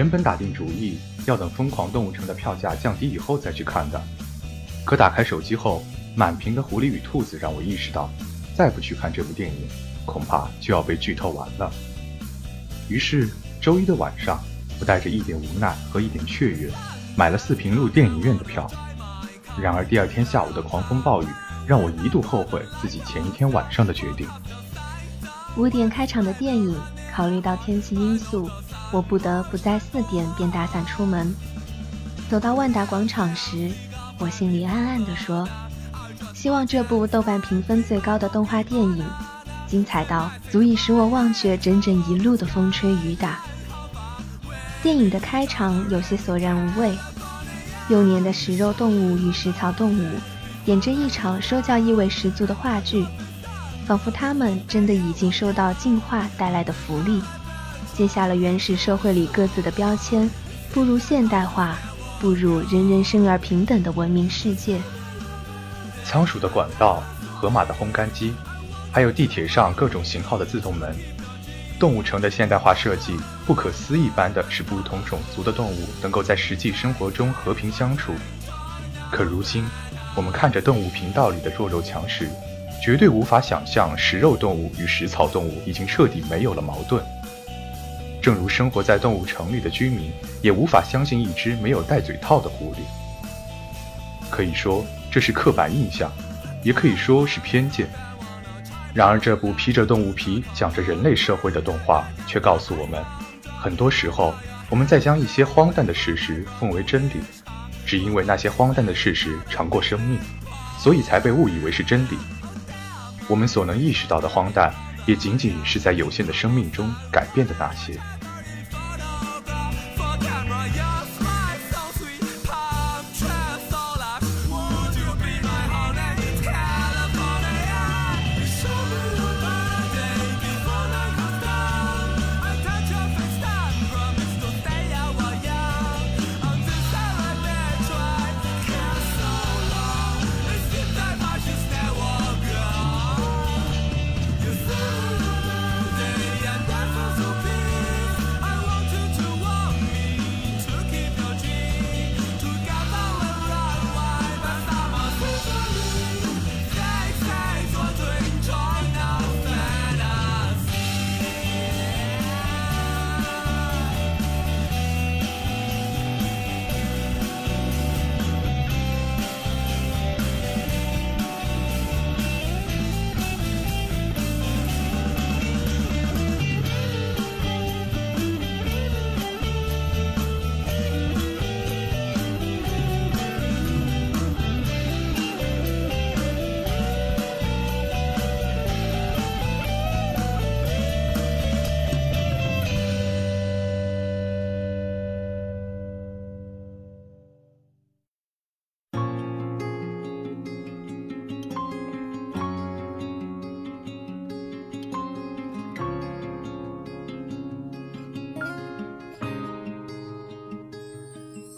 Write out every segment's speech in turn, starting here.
原本打定主意要等《疯狂动物城》的票价降低以后再去看的，可打开手机后，满屏的狐狸与兔子让我意识到，再不去看这部电影，恐怕就要被剧透完了。于是周一的晚上，我带着一点无奈和一点雀跃，买了四平路电影院的票。然而第二天下午的狂风暴雨，让我一度后悔自己前一天晚上的决定。五点开场的电影，考虑到天气因素。我不得不在四点便打伞出门。走到万达广场时，我心里暗暗地说：“希望这部豆瓣评分最高的动画电影，精彩到足以使我忘却整整一路的风吹雨打。”电影的开场有些索然无味，幼年的食肉动物与食草动物，演着一场说教意味十足的话剧，仿佛他们真的已经受到进化带来的福利。接下了原始社会里各自的标签，步入现代化，步入人人生而平等的文明世界。仓鼠的管道，河马的烘干机，还有地铁上各种型号的自动门，动物城的现代化设计，不可思议般的使不同种族的动物能够在实际生活中和平相处。可如今，我们看着动物频道里的弱肉强食，绝对无法想象食肉动物与食草动物已经彻底没有了矛盾。正如生活在动物城里的居民也无法相信一只没有戴嘴套的狐狸。可以说这是刻板印象，也可以说是偏见。然而，这部披着动物皮讲着人类社会的动画，却告诉我们，很多时候我们在将一些荒诞的事实奉为真理，只因为那些荒诞的事实长过生命，所以才被误以为是真理。我们所能意识到的荒诞。也仅仅是在有限的生命中改变的那些。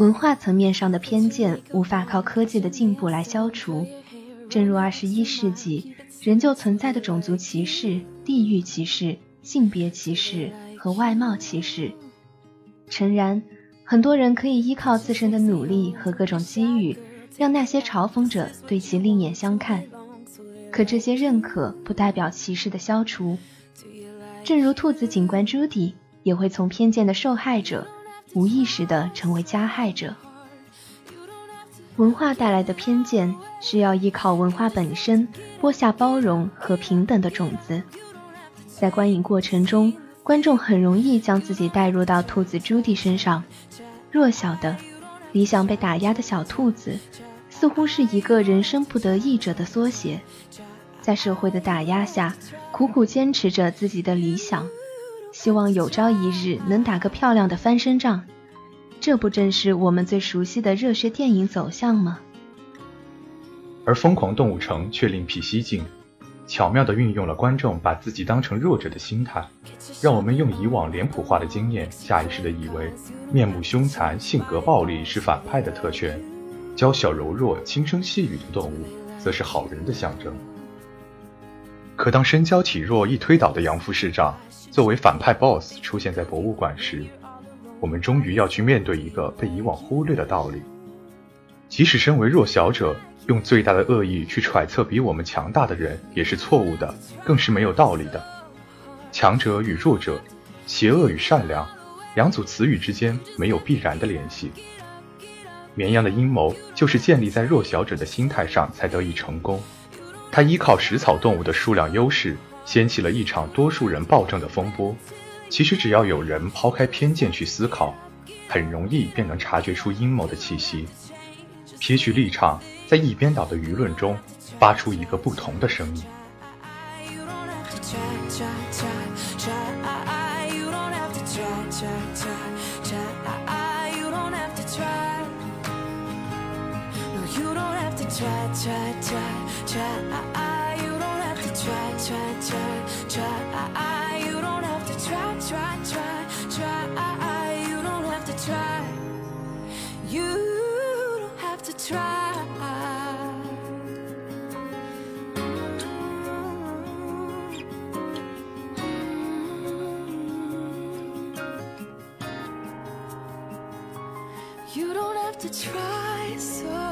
文化层面上的偏见无法靠科技的进步来消除，正如二十一世纪仍旧存在的种族歧视、地域歧视、性别歧视和外貌歧视。诚然，很多人可以依靠自身的努力和各种机遇，让那些嘲讽者对其另眼相看。可这些认可不代表歧视的消除。正如兔子警官朱迪也会从偏见的受害者。无意识地成为加害者。文化带来的偏见，需要依靠文化本身播下包容和平等的种子。在观影过程中，观众很容易将自己带入到兔子朱迪身上。弱小的、理想被打压的小兔子，似乎是一个人生不得意者的缩写，在社会的打压下，苦苦坚持着自己的理想。希望有朝一日能打个漂亮的翻身仗，这不正是我们最熟悉的热血电影走向吗？而《疯狂动物城》却另辟蹊径，巧妙地运用了观众把自己当成弱者的心态，让我们用以往脸谱化的经验，下意识地以为面目凶残、性格暴力是反派的特权，娇小柔弱、轻声细语的动物则是好人的象征。可当身娇体弱、易推倒的杨副市长作为反派 BOSS 出现在博物馆时，我们终于要去面对一个被以往忽略的道理：即使身为弱小者，用最大的恶意去揣测比我们强大的人，也是错误的，更是没有道理的。强者与弱者，邪恶与善良，两组词语之间没有必然的联系。绵羊的阴谋就是建立在弱小者的心态上才得以成功。他依靠食草动物的数量优势，掀起了一场多数人暴政的风波。其实只要有人抛开偏见去思考，很容易便能察觉出阴谋的气息。撇去立场，在一边倒的舆论中，发出一个不同的声音。try, ah, you don't have to try, try, try, try, ah, you don't have to try, try, try, try, I, I, you don't have to try, you don't have to try. You don't have to try so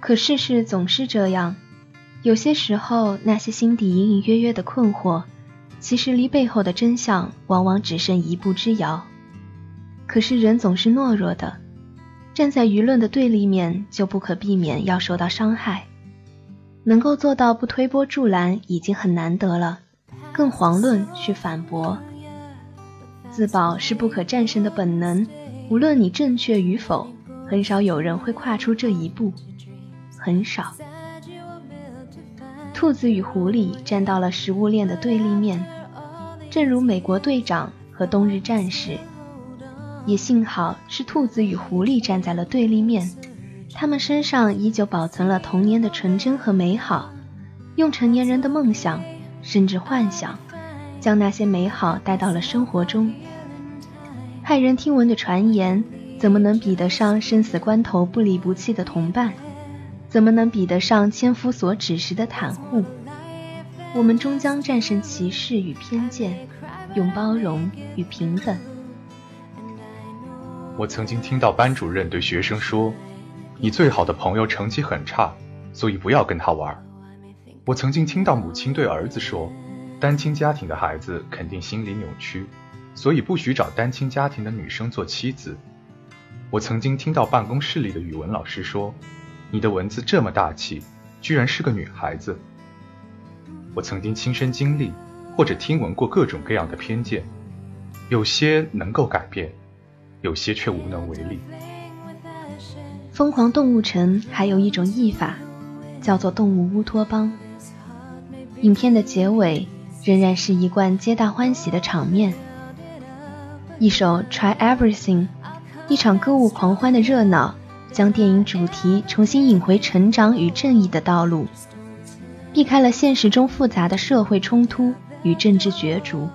可事事总是这样，有些时候，那些心底隐隐约约的困惑，其实离背后的真相往往只剩一步之遥。可是人总是懦弱的，站在舆论的对立面，就不可避免要受到伤害。能够做到不推波助澜，已经很难得了，更遑论去反驳。自保是不可战胜的本能，无论你正确与否，很少有人会跨出这一步，很少。兔子与狐狸站到了食物链的对立面，正如美国队长和冬日战士。也幸好是兔子与狐狸站在了对立面，他们身上依旧保存了童年的纯真和美好，用成年人的梦想甚至幻想，将那些美好带到了生活中。骇人听闻的传言，怎么能比得上生死关头不离不弃的同伴？怎么能比得上千夫所指时的袒护？我们终将战胜歧视与偏见，用包容与平等。我曾经听到班主任对学生说：“你最好的朋友成绩很差，所以不要跟他玩。”我曾经听到母亲对儿子说：“单亲家庭的孩子肯定心理扭曲，所以不许找单亲家庭的女生做妻子。”我曾经听到办公室里的语文老师说：“你的文字这么大气，居然是个女孩子。”我曾经亲身经历或者听闻过各种各样的偏见，有些能够改变。有些却无能为力。疯狂动物城还有一种译法，叫做动物乌托邦。影片的结尾仍然是一贯皆大欢喜的场面，一首 Try Everything，一场歌舞狂欢的热闹，将电影主题重新引回成长与正义的道路，避开了现实中复杂的社会冲突与政治角逐。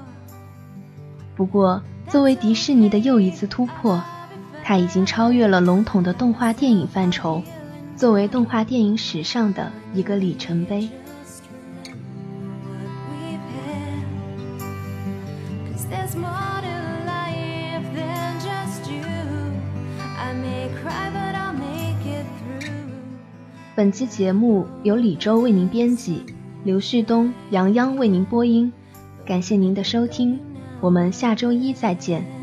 不过。作为迪士尼的又一次突破，它已经超越了笼统的动画电影范畴，作为动画电影史上的一个里程碑。本期节目由李周为您编辑，刘旭东、杨央为您播音，感谢您的收听。我们下周一再见。